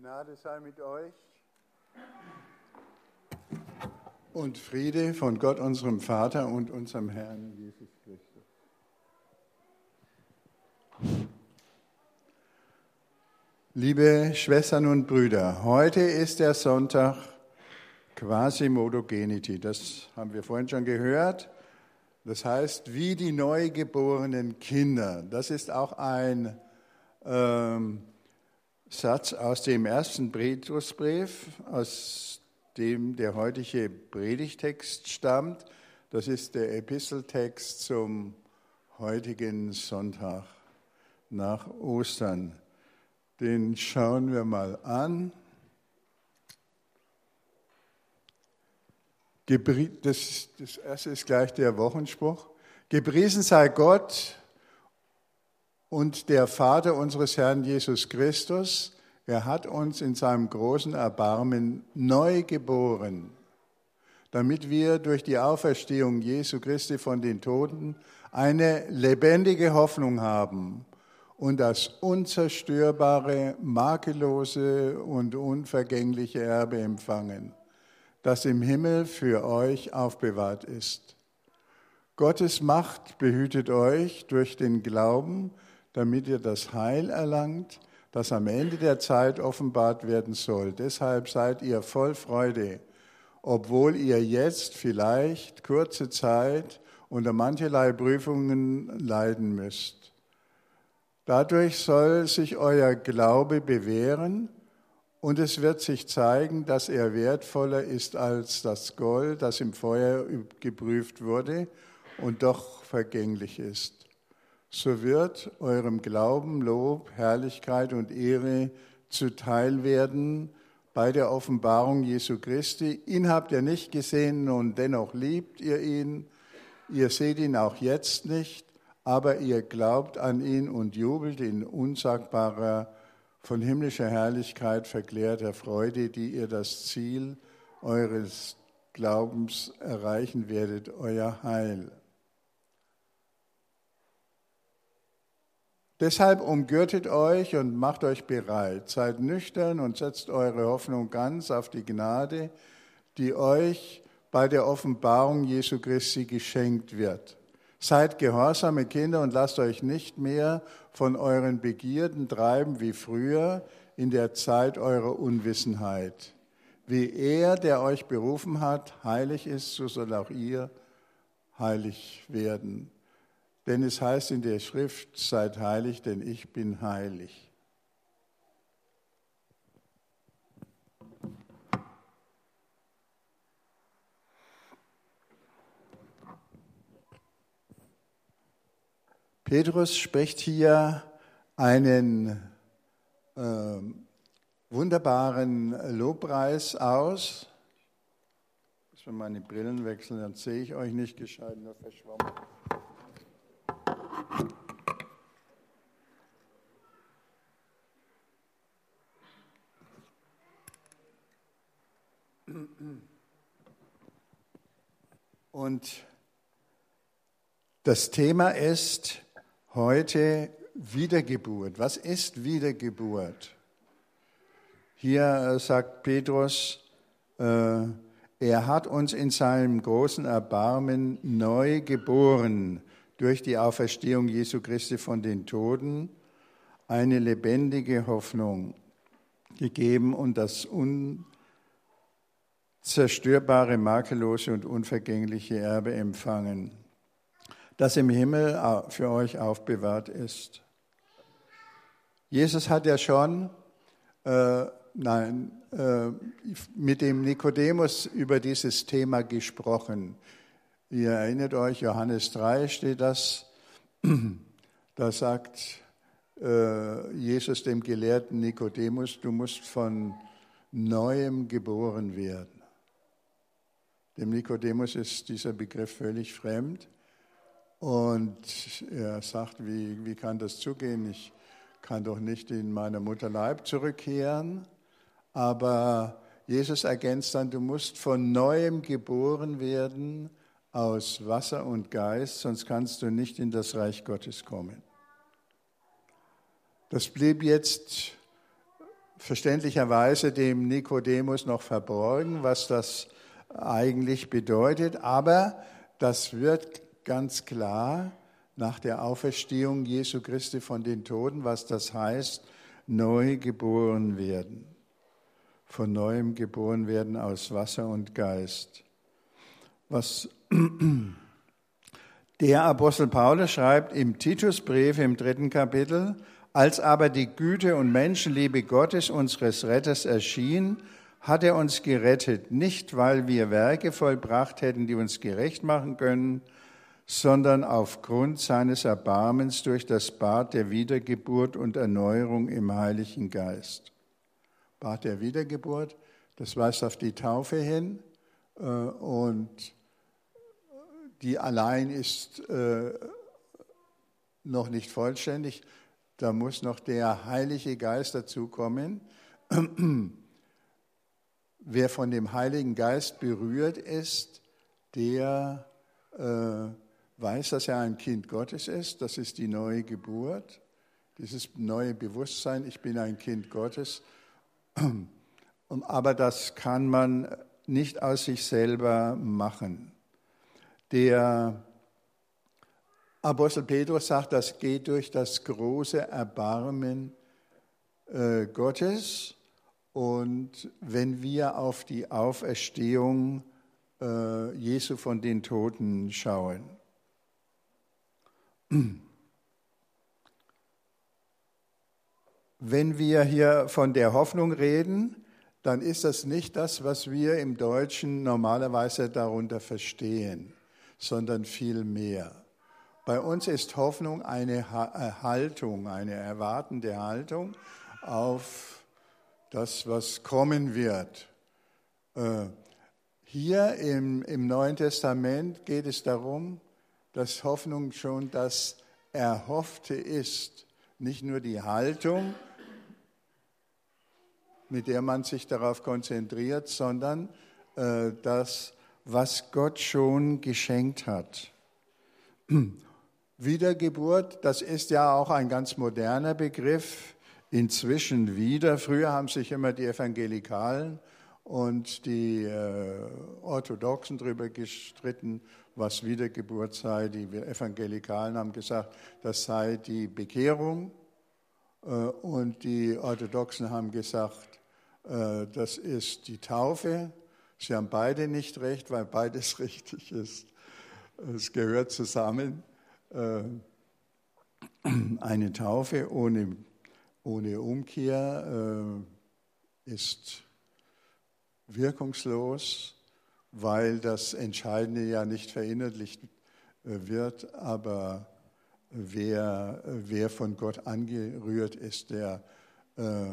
Gnade sei mit euch und Friede von Gott, unserem Vater und unserem Herrn Jesus Christus. Liebe Schwestern und Brüder, heute ist der Sonntag Quasimodogenity. Das haben wir vorhin schon gehört. Das heißt, wie die neugeborenen Kinder. Das ist auch ein ähm, Satz aus dem ersten Petrusbrief, aus dem der heutige Predigtext stammt. Das ist der Episteltext zum heutigen Sonntag nach Ostern. Den schauen wir mal an. Das, das erste ist gleich der Wochenspruch. Gepriesen sei Gott, und der Vater unseres Herrn Jesus Christus, er hat uns in seinem großen Erbarmen neu geboren, damit wir durch die Auferstehung Jesu Christi von den Toten eine lebendige Hoffnung haben und das unzerstörbare, makellose und unvergängliche Erbe empfangen, das im Himmel für euch aufbewahrt ist. Gottes Macht behütet euch durch den Glauben, damit ihr das Heil erlangt, das am Ende der Zeit offenbart werden soll. Deshalb seid ihr voll Freude, obwohl ihr jetzt vielleicht kurze Zeit unter mancherlei Prüfungen leiden müsst. Dadurch soll sich euer Glaube bewähren und es wird sich zeigen, dass er wertvoller ist als das Gold, das im Feuer geprüft wurde und doch vergänglich ist so wird eurem Glauben Lob, Herrlichkeit und Ehre zuteil werden bei der Offenbarung Jesu Christi. Ihn habt ihr nicht gesehen und dennoch liebt ihr ihn. Ihr seht ihn auch jetzt nicht, aber ihr glaubt an ihn und jubelt in unsagbarer, von himmlischer Herrlichkeit verklärter Freude, die ihr das Ziel eures Glaubens erreichen werdet, euer Heil. Deshalb umgürtet euch und macht euch bereit, seid nüchtern und setzt eure Hoffnung ganz auf die Gnade, die euch bei der Offenbarung Jesu Christi geschenkt wird. Seid gehorsame Kinder und lasst euch nicht mehr von euren Begierden treiben wie früher in der Zeit eurer Unwissenheit. Wie er, der euch berufen hat, heilig ist, so soll auch ihr heilig werden. Denn es heißt in der Schrift, seid heilig, denn ich bin heilig. Petrus spricht hier einen äh, wunderbaren Lobpreis aus. Ich muss meine Brillen wechseln, dann sehe ich euch nicht gescheit, nur verschwommen. Und das Thema ist heute Wiedergeburt. Was ist Wiedergeburt? Hier sagt Petrus, äh, er hat uns in seinem großen Erbarmen neu geboren durch die Auferstehung Jesu Christi von den Toten, eine lebendige Hoffnung gegeben und das un zerstörbare, makellose und unvergängliche Erbe empfangen, das im Himmel für euch aufbewahrt ist. Jesus hat ja schon äh, nein, äh, mit dem Nikodemus über dieses Thema gesprochen. Ihr erinnert euch, Johannes 3 steht das, da sagt äh, Jesus dem gelehrten Nikodemus, du musst von neuem geboren werden. Dem Nikodemus ist dieser Begriff völlig fremd. Und er sagt, wie, wie kann das zugehen? Ich kann doch nicht in meiner Mutter Leib zurückkehren. Aber Jesus ergänzt dann, du musst von neuem geboren werden aus Wasser und Geist, sonst kannst du nicht in das Reich Gottes kommen. Das blieb jetzt verständlicherweise dem Nikodemus noch verborgen, was das eigentlich bedeutet, aber das wird ganz klar nach der Auferstehung Jesu Christi von den Toten, was das heißt, neu geboren werden. Von neuem geboren werden aus Wasser und Geist. Was der Apostel Paulus schreibt im Titusbrief im dritten Kapitel, als aber die Güte und Menschenliebe Gottes unseres Retters erschien, hat er uns gerettet, nicht weil wir Werke vollbracht hätten, die uns gerecht machen können, sondern aufgrund seines Erbarmens durch das Bad der Wiedergeburt und Erneuerung im Heiligen Geist. Bad der Wiedergeburt, das weist auf die Taufe hin äh, und die allein ist äh, noch nicht vollständig. Da muss noch der Heilige Geist dazukommen. Wer von dem Heiligen Geist berührt ist, der äh, weiß, dass er ein Kind Gottes ist. Das ist die neue Geburt, dieses neue Bewusstsein, ich bin ein Kind Gottes. Aber das kann man nicht aus sich selber machen. Der Apostel Petrus sagt, das geht durch das große Erbarmen äh, Gottes. Und wenn wir auf die Auferstehung äh, Jesu von den Toten schauen, wenn wir hier von der Hoffnung reden, dann ist das nicht das, was wir im Deutschen normalerweise darunter verstehen, sondern viel mehr. Bei uns ist Hoffnung eine äh, Haltung, eine erwartende Haltung auf das, was kommen wird. Äh, hier im, im Neuen Testament geht es darum, dass Hoffnung schon das Erhoffte ist, nicht nur die Haltung, mit der man sich darauf konzentriert, sondern äh, das, was Gott schon geschenkt hat. Wiedergeburt, das ist ja auch ein ganz moderner Begriff, inzwischen wieder. Früher haben sich immer die Evangelikalen und die äh, Orthodoxen darüber gestritten, was Wiedergeburt sei. Die Evangelikalen haben gesagt, das sei die Bekehrung. Äh, und die Orthodoxen haben gesagt, äh, das ist die Taufe. Sie haben beide nicht recht, weil beides richtig ist. Es gehört zusammen. Äh, eine Taufe ohne, ohne Umkehr ist wirkungslos weil das Entscheidende ja nicht verinnerlicht äh, wird, aber wer, wer von Gott angerührt ist, der äh,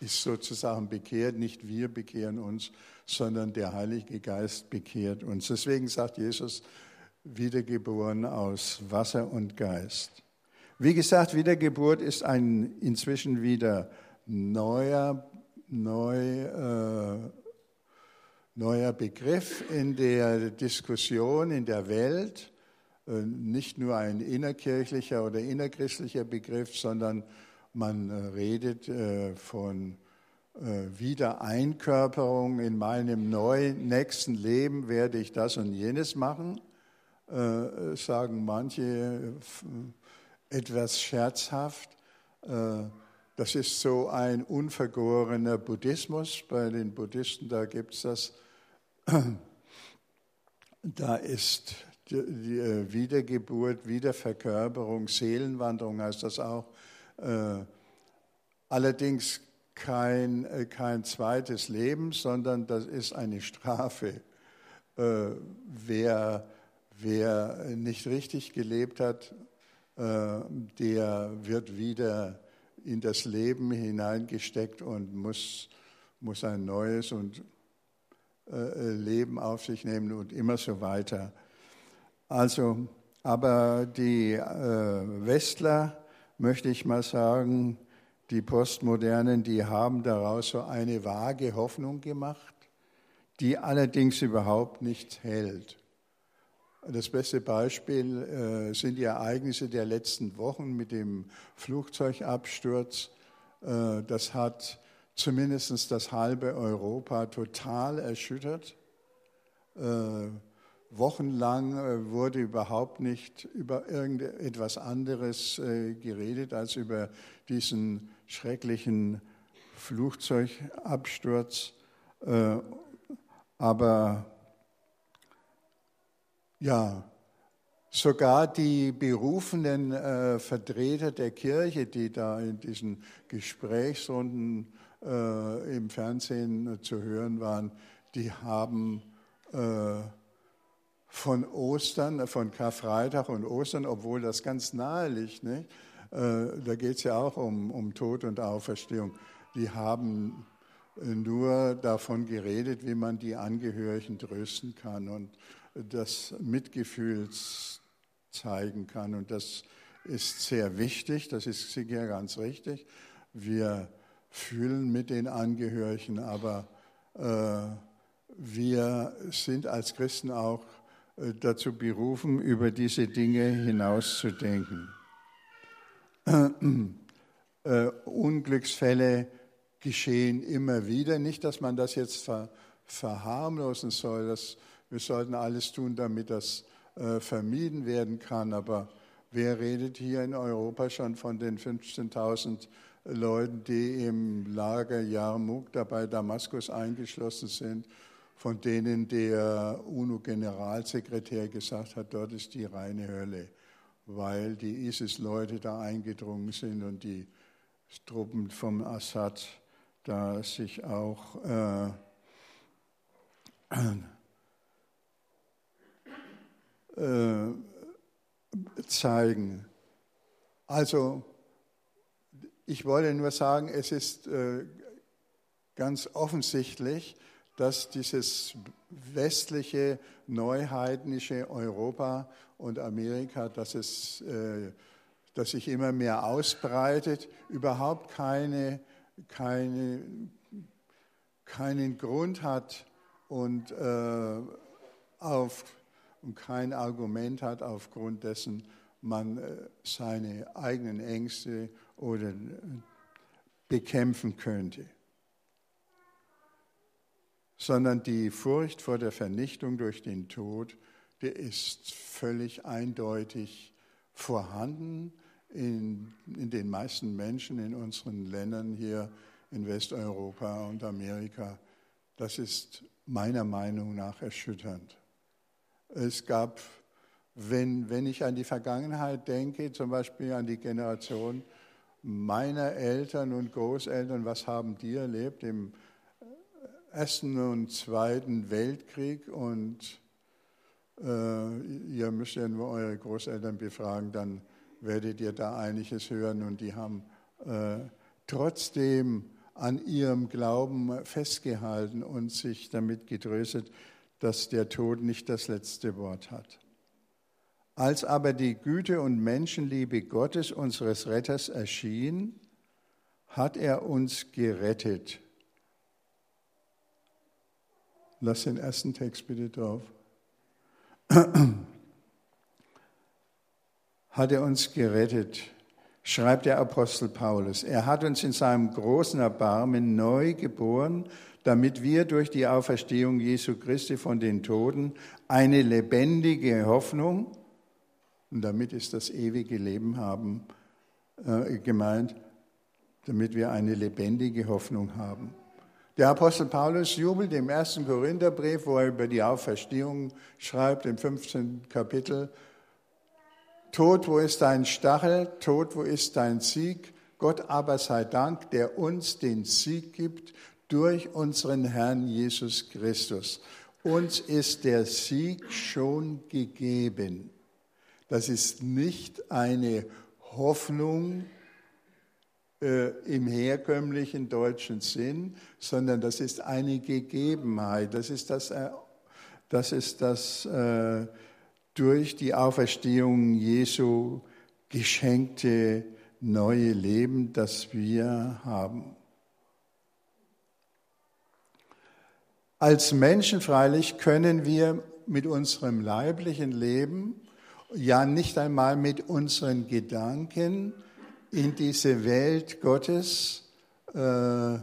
ist sozusagen bekehrt. Nicht wir bekehren uns, sondern der Heilige Geist bekehrt uns. Deswegen sagt Jesus, wiedergeboren aus Wasser und Geist. Wie gesagt, Wiedergeburt ist ein inzwischen wieder neuer, neu äh, neuer Begriff in der Diskussion in der Welt, äh, nicht nur ein innerkirchlicher oder innerchristlicher Begriff, sondern man äh, redet äh, von Wiedereinkörperung. In meinem neuen nächsten Leben werde ich das und jenes machen, sagen manche etwas scherzhaft. Das ist so ein unvergorener Buddhismus. Bei den Buddhisten, da gibt es das da ist die äh, Wiedergeburt, Wiederverkörperung, Seelenwanderung heißt das auch. Äh, allerdings kein, äh, kein zweites Leben, sondern das ist eine Strafe. Wer, wer nicht richtig gelebt hat, der wird wieder in das Leben hineingesteckt und muss, muss ein neues und äh, Leben auf sich nehmen und immer so weiter. Also, aber die äh, Westler, möchte ich mal sagen, die Postmodernen, die haben daraus so eine vage Hoffnung gemacht, die allerdings überhaupt nicht hält. Das beste Beispiel äh, sind die Ereignisse der letzten Wochen mit dem Flugzeugabsturz Äh, das hat zumindest das halbe Europa total erschüttert. Äh, wochenlang äh, wurde überhaupt nicht über irgendetwas anderes geredet als über diesen schrecklichen Flugzeugabsturz. Aber ja, sogar die berufenen äh, Vertreter der Kirche, die da in diesen Gesprächsrunden äh, im Fernsehen zu hören waren, die haben äh, von Ostern, von Karfreitag und Ostern, obwohl das ganz nahe liegt, nicht? Äh, da geht es ja auch um, um Tod und Auferstehung, die haben nur davon geredet, wie man die Angehörigen trösten kann und das Mitgefühl zeigen kann. Und das ist sehr wichtig, das ist sicher ganz richtig. Wir fühlen mit den Angehörigen, aber äh, wir sind als Christen auch äh, dazu berufen, über diese Dinge hinauszudenken. Äh, Unglücksfälle geschehen immer wieder. Nicht, dass man das jetzt ver, verharmlosen soll. Das, wir sollten alles tun, damit das äh, vermieden werden kann. Aber wer redet hier in Europa schon von den 15.000 Leuten, die im Lager Yarmouk dabei Damaskus eingeschlossen sind, von denen der UNO-Generalsekretär gesagt hat, dort ist die reine Hölle, weil die ISIS-Leute da eingedrungen sind und die Truppen vom Assad da sich auch äh, äh, zeigen. Also ich wollte nur sagen, es ist äh, ganz offensichtlich, dass dieses westliche, neuheidnische Europa und Amerika, dass es äh, das sich immer mehr ausbreitet, überhaupt keine keine, keinen Grund hat und, äh, auf, und kein Argument hat, aufgrund dessen man äh, seine eigenen Ängste oder äh, bekämpfen könnte. Sondern die Furcht vor der Vernichtung durch den Tod, die ist völlig eindeutig vorhanden in, in den meisten Menschen in unseren Ländern hier in Westeuropa und Amerika. Das ist meiner Meinung nach erschütternd. Es gab, wenn, wenn ich an die Vergangenheit denke, zum Beispiel an die Generation meiner Eltern und Großeltern, was haben die erlebt im Ersten und Zweiten Weltkrieg und äh, ihr müsst ja nur eure Großeltern befragen, dann werdet ihr da einiges hören. Und die haben äh, trotzdem an ihrem Glauben festgehalten und sich damit getröstet, dass der Tod nicht das letzte Wort hat. Als aber die Güte und Menschenliebe Gottes, unseres Retters, erschien, hat er uns gerettet. Lass den ersten Text bitte drauf hat er uns gerettet, schreibt der Apostel Paulus. Er hat uns in seinem großen Erbarmen neu geboren, damit wir durch die Auferstehung Jesu Christi von den Toten eine lebendige Hoffnung, und damit ist das ewige Leben haben äh, gemeint, damit wir eine lebendige Hoffnung haben. Der Apostel Paulus jubelt im ersten Korintherbrief, wo er über die Auferstehung schreibt, im 15. Kapitel, Tod, wo ist dein Stachel? Tod, wo ist dein Sieg? Gott aber sei Dank, der uns den Sieg gibt durch unseren Herrn Jesus Christus. Uns ist der Sieg schon gegeben. Das ist nicht eine Hoffnung äh, im herkömmlichen deutschen Sinn, sondern das ist eine Gegebenheit. Das ist das, äh, das, ist das äh, durch die Auferstehung Jesu geschenkte neue Leben, das wir haben. Als Menschen freilich können wir mit unserem leiblichen Leben, ja nicht einmal mit unseren Gedanken in diese Welt Gottes äh,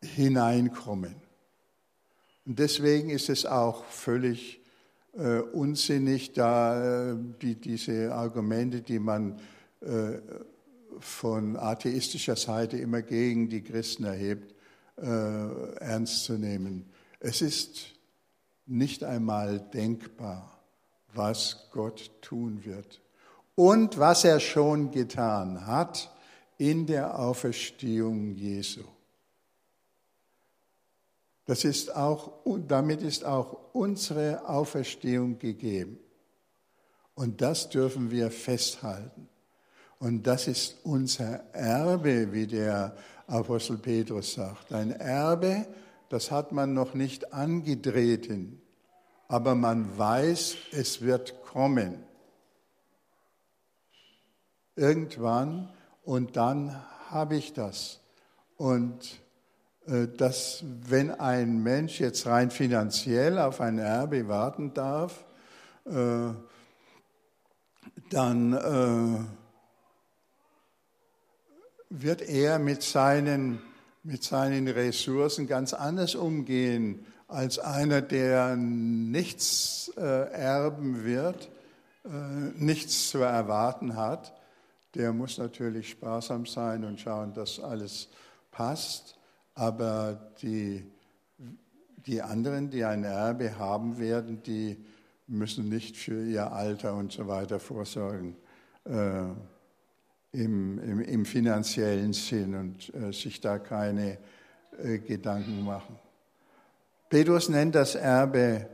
hineinkommen. Und deswegen ist es auch völlig äh, unsinnig, da äh, die, diese Argumente, die man äh, von atheistischer Seite immer gegen die Christen erhebt, äh, ernst zu nehmen. Es ist nicht einmal denkbar, was Gott tun wird und was er schon getan hat in der Auferstehung Jesu. Das ist auch, damit ist auch unsere Auferstehung gegeben. Und das dürfen wir festhalten. Und das ist unser Erbe, wie der Apostel Petrus sagt. Ein Erbe, das hat man noch nicht angetreten, aber man weiß, es wird kommen irgendwann und dann habe ich das. Und dass, wenn ein Mensch jetzt rein finanziell auf ein Erbe warten darf, äh, dann äh, wird er mit seinen, mit seinen Ressourcen ganz anders umgehen als einer, der nichts erben wird, nichts zu erwarten hat der muss natürlich sparsam sein und schauen, dass alles passt. Aber die, die anderen, die ein Erbe haben werden, die müssen nicht für ihr Alter und so weiter vorsorgen äh, im, im, im, finanziellen Sinn und äh, sich da keine äh, Gedanken machen. Petrus nennt das Erbe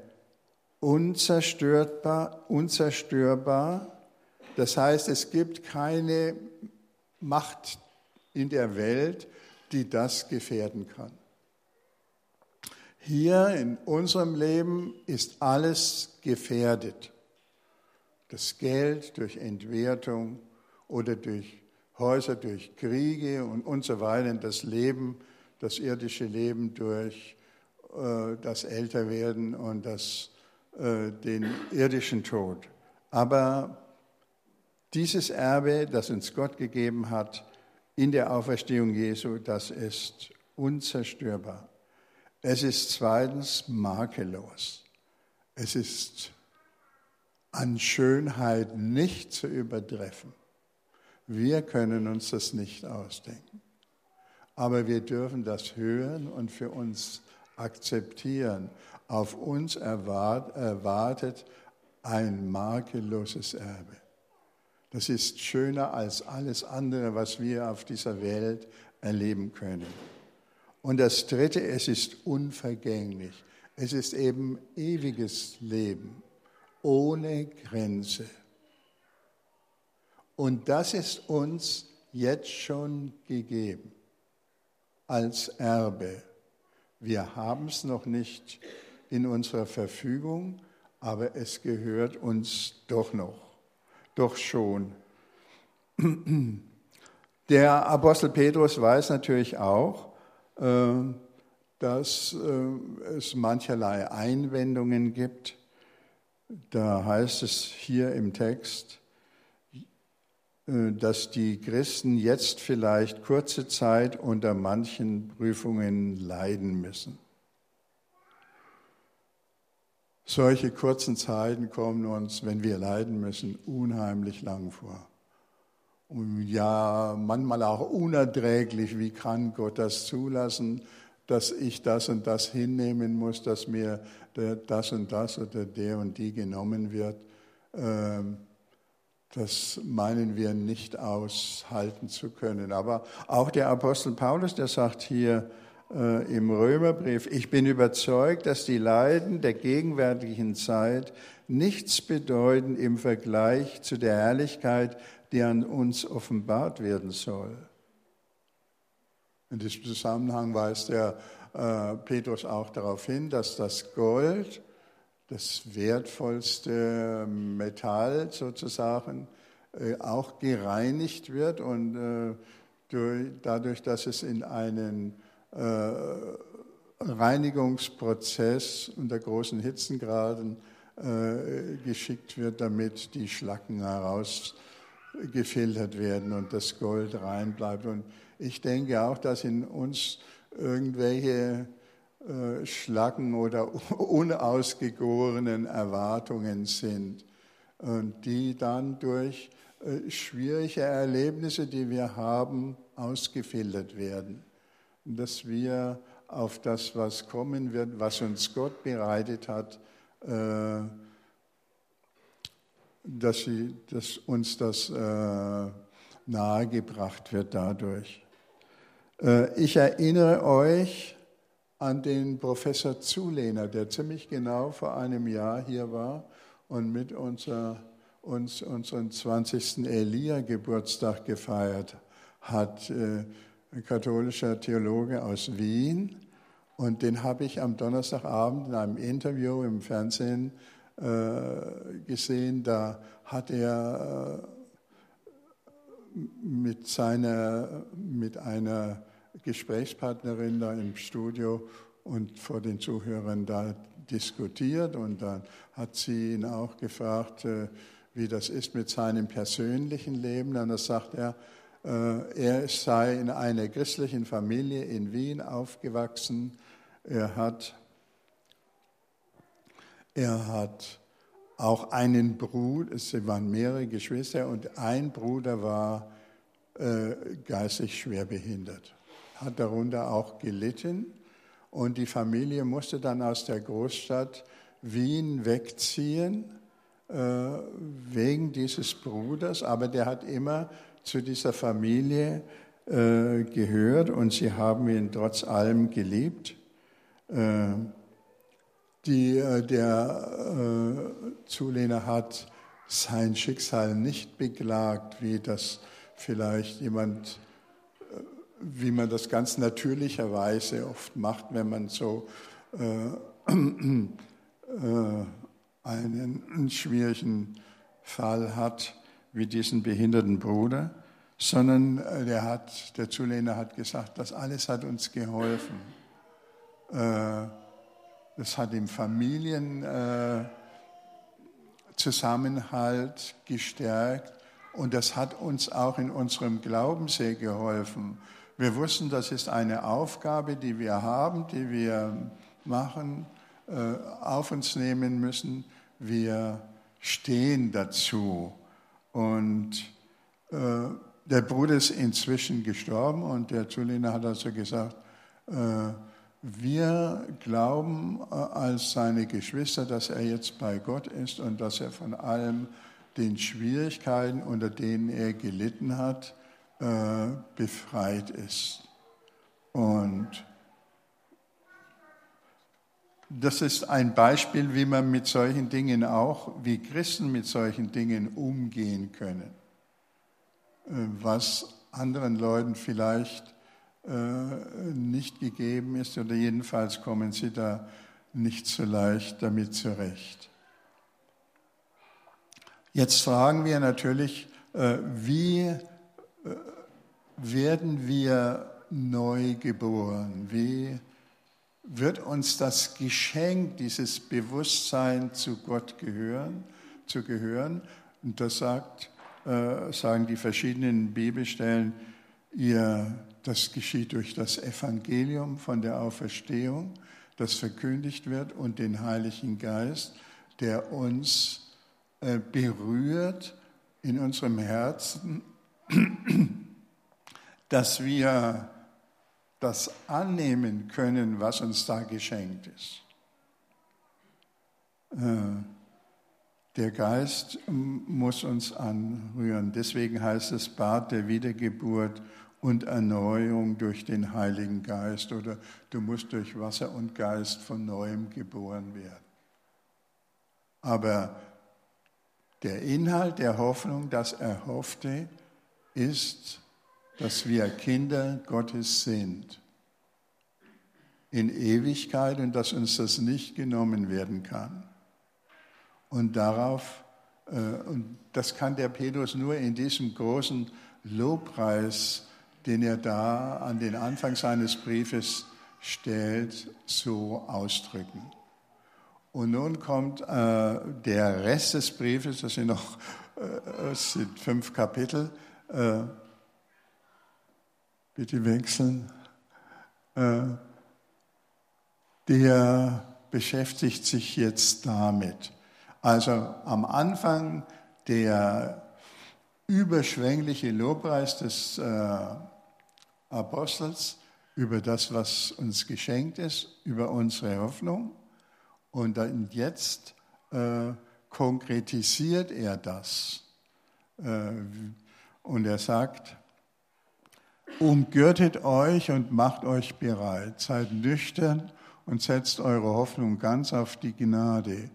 unzerstörbar, unzerstörbar das heißt, es gibt keine Macht in der Welt, die das gefährden kann. Hier in unserem Leben ist alles gefährdet. Das Geld durch Entwertung oder durch Häuser, durch Kriege und, so weiter, das Leben, das irdische Leben durch äh, das Älterwerden und das, äh, den irdischen Tod. Aber dieses Erbe, das uns Gott gegeben hat in der Auferstehung Jesu, das ist unzerstörbar. Es ist zweitens makellos. Es ist an Schönheit nicht zu übertreffen. Wir können uns das nicht ausdenken. Aber wir dürfen das hören und für uns akzeptieren. Auf uns erwartet ein makelloses Erbe. Das ist schöner als alles andere, was wir auf dieser Welt erleben können. Und das Dritte, es ist unvergänglich. Es ist eben ewiges Leben, ohne Grenze. Und das ist uns jetzt schon gegeben als Erbe. Wir haben es noch nicht in unserer Verfügung, aber es gehört uns doch noch doch schon. Der Apostel Petrus weiß natürlich auch, äh, dass äh, es mancherlei Einwendungen gibt. Da heißt es hier im Text, äh, dass die Christen jetzt vielleicht kurze Zeit unter manchen Prüfungen leiden müssen. Solche kurzen Zeiten kommen uns, wenn wir leiden müssen, unheimlich lang vor. Und ja, manchmal auch unerträglich. Wie kann Gott das zulassen, dass ich das und das hinnehmen muss, dass mir das und das oder der und die genommen wird? Ähm, das meinen wir nicht aushalten zu können. Aber auch der Apostel Paulus, der sagt hier, äh, im Römerbrief, ich bin überzeugt, dass die Leiden der gegenwärtigen Zeit nichts bedeuten im Vergleich zu der Herrlichkeit, die an uns offenbart werden soll. In diesem Zusammenhang weist der äh, Petrus auch darauf hin, dass das Gold, das wertvollste Metall sozusagen, äh, auch gereinigt wird und äh, durch, dadurch, dass es in einen Reinigungsprozess unter großen Hitzengraden äh, geschickt wird, damit die Schlacken herausgefiltert werden und das Gold rein bleibt. Und Ich denke auch, dass in uns irgendwelche äh, Schlacken oder unausgegorenen Erwartungen sind und die dann durch äh, schwierige Erlebnisse, die wir haben, ausgefiltert werden. Dass wir auf das, was kommen wird, was uns Gott bereitet hat, äh, dass, sie, dass uns das äh, nahegebracht wird dadurch. Äh, ich erinnere euch an den Professor Zulehner, der ziemlich genau vor einem Jahr hier war und mit unser, uns unseren 20. Elia-Geburtstag gefeiert hat. Ein katholischer Theologe aus Wien. Und den habe ich am Donnerstagabend in einem Interview im Fernsehen äh, gesehen. Da hat er äh, mit, seiner, mit einer Gesprächspartnerin da im Studio und vor den Zuhörern da diskutiert. Und dann hat sie ihn auch gefragt, äh, wie das ist mit seinem persönlichen Leben. Und da sagt er, er sei in einer christlichen Familie in Wien aufgewachsen. Er hat er hat auch einen Bruder, es waren mehrere Geschwister und ein Bruder war äh, geistig schwer behindert, hat darunter auch gelitten. Und die Familie musste dann aus der Großstadt Wien wegziehen äh, wegen dieses Bruders, aber der hat immer zu dieser Familie äh, gehört und sie haben ihn trotz allem geliebt. Äh, die, äh, der äh, Zulehner hat sein Schicksal nicht beklagt, wie das vielleicht jemand, äh, wie man das ganz natürlicherweise oft macht, wenn man so äh, einen schwierigen Fall hat, wie diesen behinderten Bruder, sondern äh, der, hat, der Zulehner hat gesagt, das alles hat uns geholfen. Äh, das hat im Familienzusammenhalt gestärkt und das hat uns auch in unserem Glauben sehr geholfen. Wir wussten, das ist eine Aufgabe, die wir haben, die wir machen, äh, auf uns nehmen müssen. Wir stehen dazu. Und äh, der Bruder ist inzwischen gestorben und der Zulina hat also gesagt, äh, wir glauben äh, als seine Geschwister, dass er jetzt bei Gott ist und dass er von allem den Schwierigkeiten, unter denen er gelitten hat, äh, befreit ist. Und das ist ein Beispiel, wie man mit solchen Dingen auch, wie Christen mit solchen Dingen umgehen können, äh, was anderen Leuten vielleicht äh, nicht gegeben ist oder jedenfalls kommen sie da nicht so leicht damit zurecht. Jetzt fragen wir natürlich, äh, wie werden wir neu geboren? Wie wird uns das Geschenk, dieses Bewusstsein zu Gott gehören, zu gehören? Und das sagt, sagen die verschiedenen Bibelstellen, ihr das geschieht durch das Evangelium von der Auferstehung, das verkündigt wird und den Heiligen Geist, der uns äh, berührt in unserem Herzen, dass wir das annehmen können, was uns da geschenkt ist. Äh, der Geist muss uns anrühren. Deswegen heißt es Bad der Wiedergeburt und Erneuerung durch den Heiligen Geist oder du musst durch Wasser und Geist von neuem geboren werden. Aber der Inhalt der Hoffnung, das Erhoffte, ist, dass wir Kinder Gottes sind in Ewigkeit und dass uns das nicht genommen werden kann. Und darauf, äh, und das kann der Petrus nur in diesem großen Lobpreis den er da an den Anfang seines Briefes stellt, so ausdrücken. Und nun kommt äh, der Rest des Briefes, das sind noch äh, sind fünf Kapitel. Bitte wechseln, äh, der beschäftigt sich jetzt damit. Also am Anfang der überschwängliche Lobpreis des äh, Apostels über das, was uns geschenkt ist, über unsere Hoffnung. Und dann jetzt äh, konkretisiert er das. Äh, und er sagt, umgürtet euch und macht euch bereit, seid nüchtern und setzt eure Hoffnung ganz auf die Gnade.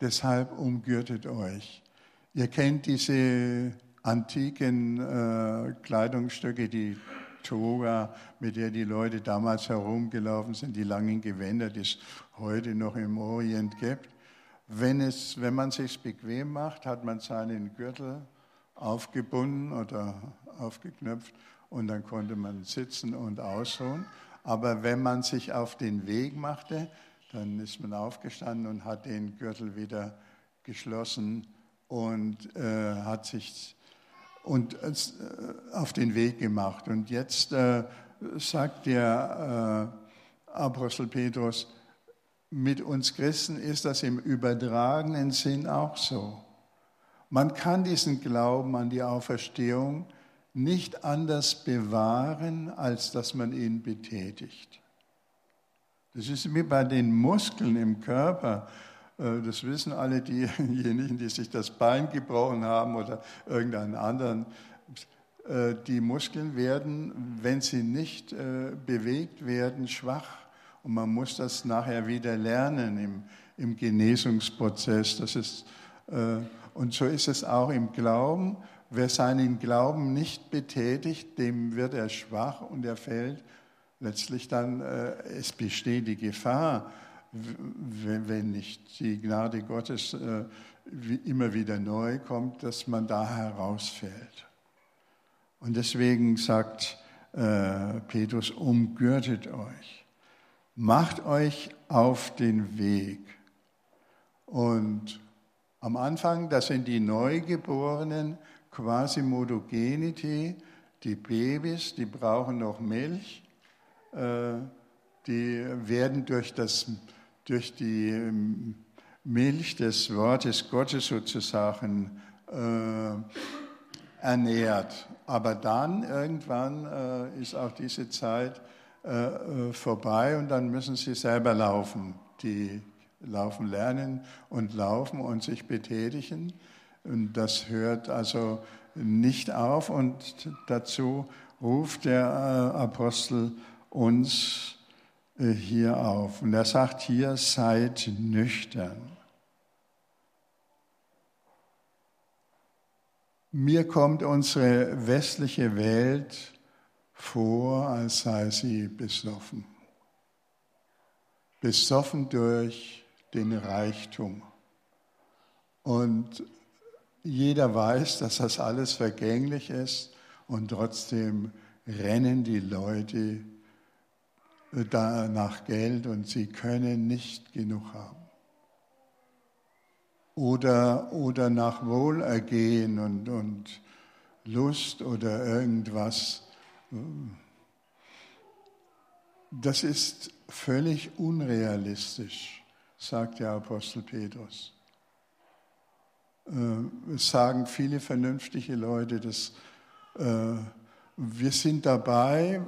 Deshalb umgürtet euch. Ihr kennt diese antiken äh, Kleidungsstücke, die Toga, mit der die Leute damals herumgelaufen sind, die langen Gewänder, die es heute noch im Orient gibt. Wenn, es, wenn man sich bequem macht, hat man seinen Gürtel aufgebunden oder aufgeknöpft und dann konnte man sitzen und ausruhen. Aber wenn man sich auf den Weg machte, dann ist man aufgestanden und hat den Gürtel wieder geschlossen und äh, hat sich und äh, auf den Weg gemacht. Und jetzt äh, sagt der äh, Apostel Petrus, mit uns Christen ist das im übertragenen Sinn auch so. Man kann diesen Glauben an die Auferstehung nicht anders bewahren, als dass man ihn betätigt. Das ist wie bei den Muskeln im Körper. Äh, das wissen alle diejenigen, die sich das Bein gebrochen haben oder irgendeinen anderen. Äh, die Muskeln werden, wenn sie nicht äh, bewegt werden, schwach. Und man muss das nachher wieder lernen im, im Genesungsprozess. Das ist, und so ist es auch im Glauben. Wer seinen Glauben nicht betätigt, dem wird er schwach und er fällt. Letztlich dann, es besteht die Gefahr, wenn nicht die Gnade Gottes äh, immer wieder neu kommt, dass man da herausfällt. Und deswegen sagt äh, Petrus, umgürtet euch, macht euch auf den Weg. Und am Anfang, das sind die Neugeborenen, quasi Modogenity, die Babys, die brauchen noch Milch, äh, die werden durch das durch die ähm, Milch des Wortes Gottes sozusagen äh, ernährt. Aber dann irgendwann äh, ist auch diese Zeit vorbei und dann müssen sie selber laufen. Die laufen lernen und laufen und sich betätigen. Und das hört also nicht auf und dazu ruft der äh, Apostel uns äh, hier auf. Und er sagt hier, seid nüchtern. Mir kommt unsere westliche Welt vor, als sei sie besoffen. Besoffen durch den Reichtum. Und jeder weiß, dass das alles vergänglich ist und trotzdem rennen die Leute nach Geld und sie können nicht genug haben. Oder, oder nach Wohlergehen und, und Lust oder irgendwas. Das ist völlig unrealistisch, sagt der Apostel Petrus. Äh, es sagen viele vernünftige Leute, dass äh, wir sind dabei,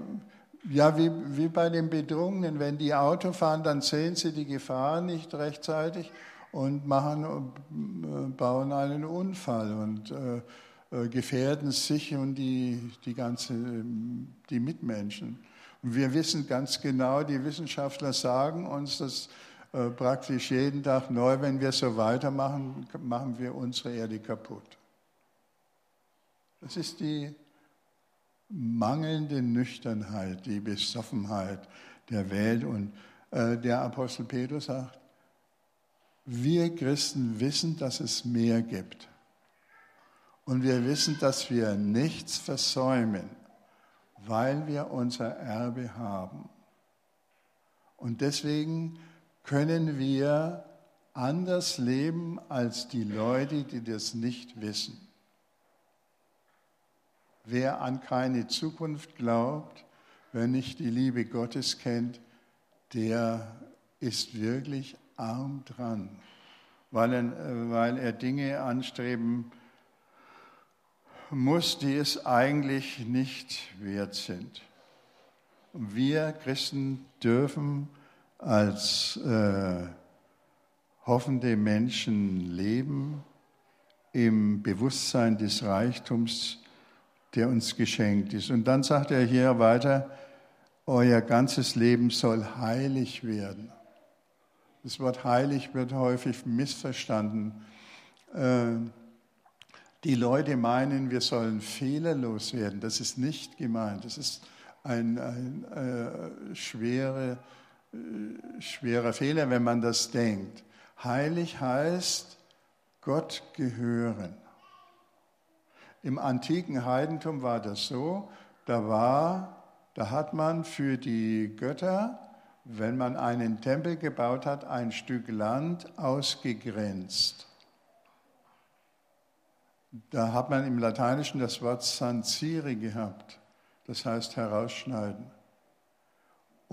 ja, wie, wie bei den Bedrungenen, wenn die Auto fahren, dann sehen sie die Gefahr nicht rechtzeitig und machen, äh, bauen einen Unfall und äh, äh, gefährden sich und die, die, ganze, die Mitmenschen. Und wir wissen ganz genau, die Wissenschaftler sagen uns das äh, praktisch jeden Tag neu, wenn wir so weitermachen, machen wir unsere Erde kaputt. Das ist die mangelnde Nüchternheit, die Besoffenheit der Welt. Und äh, der Apostel Petrus sagt, wir Christen wissen, dass es mehr gibt. Und wir wissen, dass wir nichts versäumen, weil wir unser Erbe haben. Und deswegen können wir anders leben als die Leute, die das nicht wissen. wer an keine Zukunft glaubt, wer nicht die Liebe Gottes kennt, der ist wirklich arm dran, weil er, weil er Dinge anstreben muss, die es eigentlich nicht wert sind. Und wir Christen dürfen als äh, hoffende Menschen leben im Bewusstsein des Reichtums, der uns geschenkt ist. Und dann sagt er hier weiter, euer ganzes Leben soll heilig werden. Das Wort heilig wird häufig missverstanden. Äh, die Leute meinen, wir sollen fehlerlos werden. Das ist nicht gemeint. Das ist ein, ein äh, schwere, schwerer Fehler, wenn man das denkt. Heilig heißt Gott gehören. Im antiken Heidentum war das so, da war, da hat man für die Götter, wenn man einen Tempel gebaut hat, ein Stück Land ausgegrenzt. Da hat man im Lateinischen das Wort sancire gehabt, das heißt herausschneiden.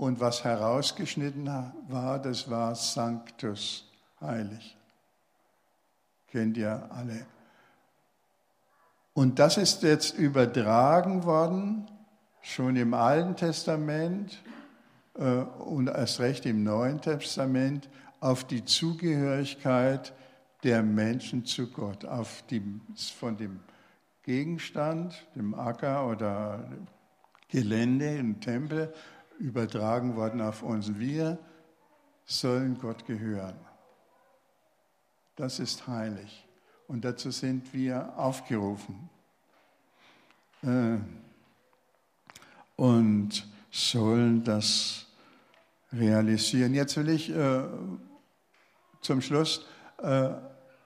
Und was herausgeschnitten war, das war Sanctus, heilig. Kennt ihr alle. Und das ist jetzt übertragen worden, schon im Alten Testament äh, und erst recht im Neuen Testament, auf die Zugehörigkeit der Menschen zu Gott, auf die, von dem Gegenstand, dem Acker oder Gelände, im Tempel, übertragen worden auf uns. Wir sollen Gott gehören. Das ist heilig. Und dazu sind wir aufgerufen. Äh, und sollen das realisieren. Jetzt will ich äh, zum Schluss äh,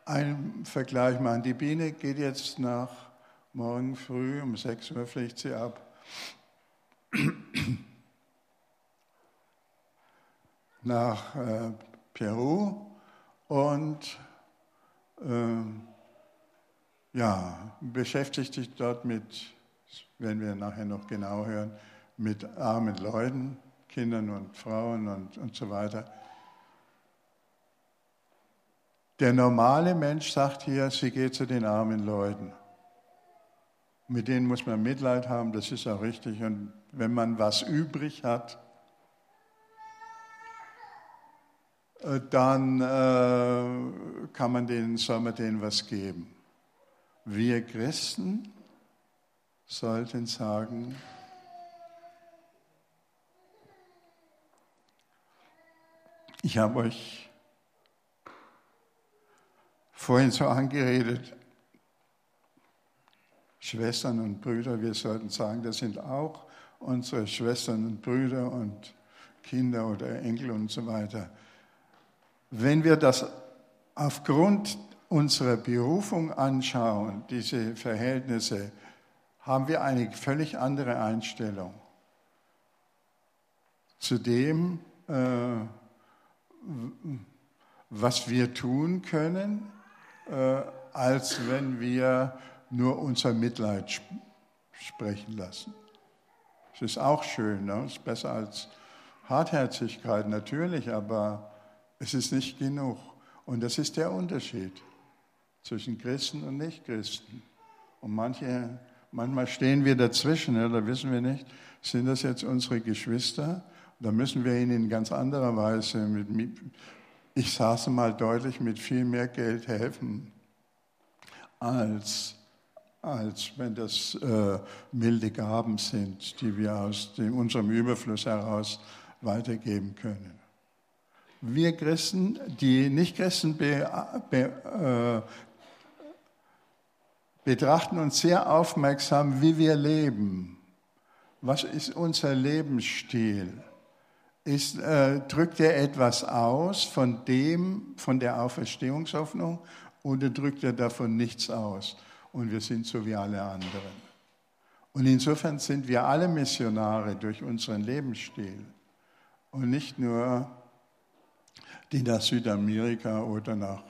einen Vergleich machen. Die Biene geht jetzt nach morgen früh um 6 Uhr fliegt sie ab. Nach äh, Peru und äh, ja, beschäftigt sich dort mit, werden wir nachher noch genau hören, mit armen Leuten, Kindern und Frauen und, und so weiter. Der normale Mensch sagt hier, sie geht zu den armen Leuten. Mit denen muss man Mitleid haben, das ist auch richtig. Und wenn man was übrig hat, dann äh, kann man denen, soll man denen was geben. Wir Christen sollten sagen, ich habe euch vorhin so angeredet, Schwestern und Brüder, wir sollten sagen, das sind auch unsere Schwestern und Brüder und Kinder oder Enkel und so weiter. Wenn wir das aufgrund unserer Berufung anschauen, diese Verhältnisse, haben wir eine völlig andere Einstellung zu dem, äh, was wir tun können äh, als wenn wir nur unser Mitleid sp sprechen lassen. Es ist auch schön, ne? es ist besser als Hartherzigkeit natürlich, aber es ist nicht genug. Und das ist der Unterschied zwischen Christen und Nichtchristen. Und manche, manchmal stehen wir dazwischen, ja, da wissen wir nicht, sind das jetzt unsere Geschwister? Da müssen wir ihnen in ganz anderer Weise mit, ich sage mal deutlich, mit viel mehr Geld helfen, als, als wenn das äh, milde Gaben sind, die wir aus dem, unserem Überfluss heraus weitergeben können. Wir Christen, die Nicht-Christen be, be, äh, betrachten uns sehr aufmerksam, wie wir leben. Was ist unser Lebensstil? ist, äh, drückt er etwas aus von dem, von der Auferstehungshoffnung oder drückt er davon nichts aus? Und wir sind so wie alle anderen. Und insofern sind wir alle Missionare durch unseren Lebensstil und nicht nur die nach Südamerika oder nach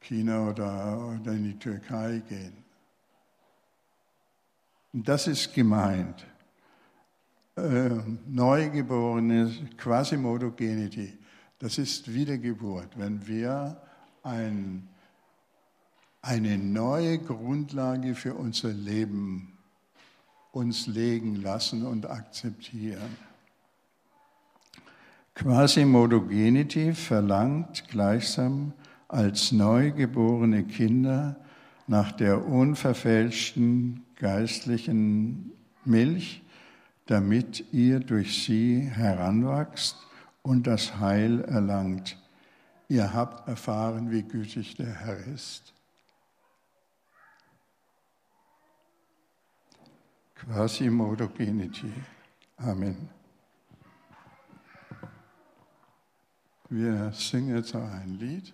China oder, oder in die Türkei gehen. Das ist gemeint. Äh, Neugeborene Quasimodogenity, das ist Wiedergeburt, wenn wir ein, eine neue Grundlage für unser Leben uns legen lassen und akzeptieren. Quasimodogenity verlangt gleichsam als neugeborene Kinder nach der unverfälschten geistlichen Milch, damit ihr durch sie heranwachst und das Heil erlangt. Ihr habt erfahren, wie gütig der Herr ist. Quasimodogenity. Amen. Wir singen jetzt ein Lied.